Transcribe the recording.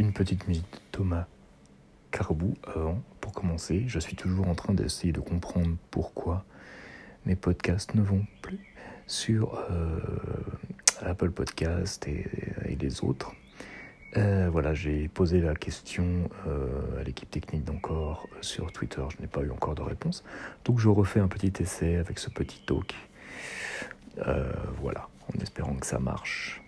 une petite musique de Thomas Carbou avant, pour commencer. Je suis toujours en train d'essayer de comprendre pourquoi mes podcasts ne vont plus sur euh, Apple Podcast et, les autres. Euh, voilà, j'ai posé la question euh, à l'équipe technique d'encore euh, sur Twitter. Je n'ai pas eu encore de réponse. Donc je refais un petit essai avec ce petit talk. voilà, en espérant que ça marche.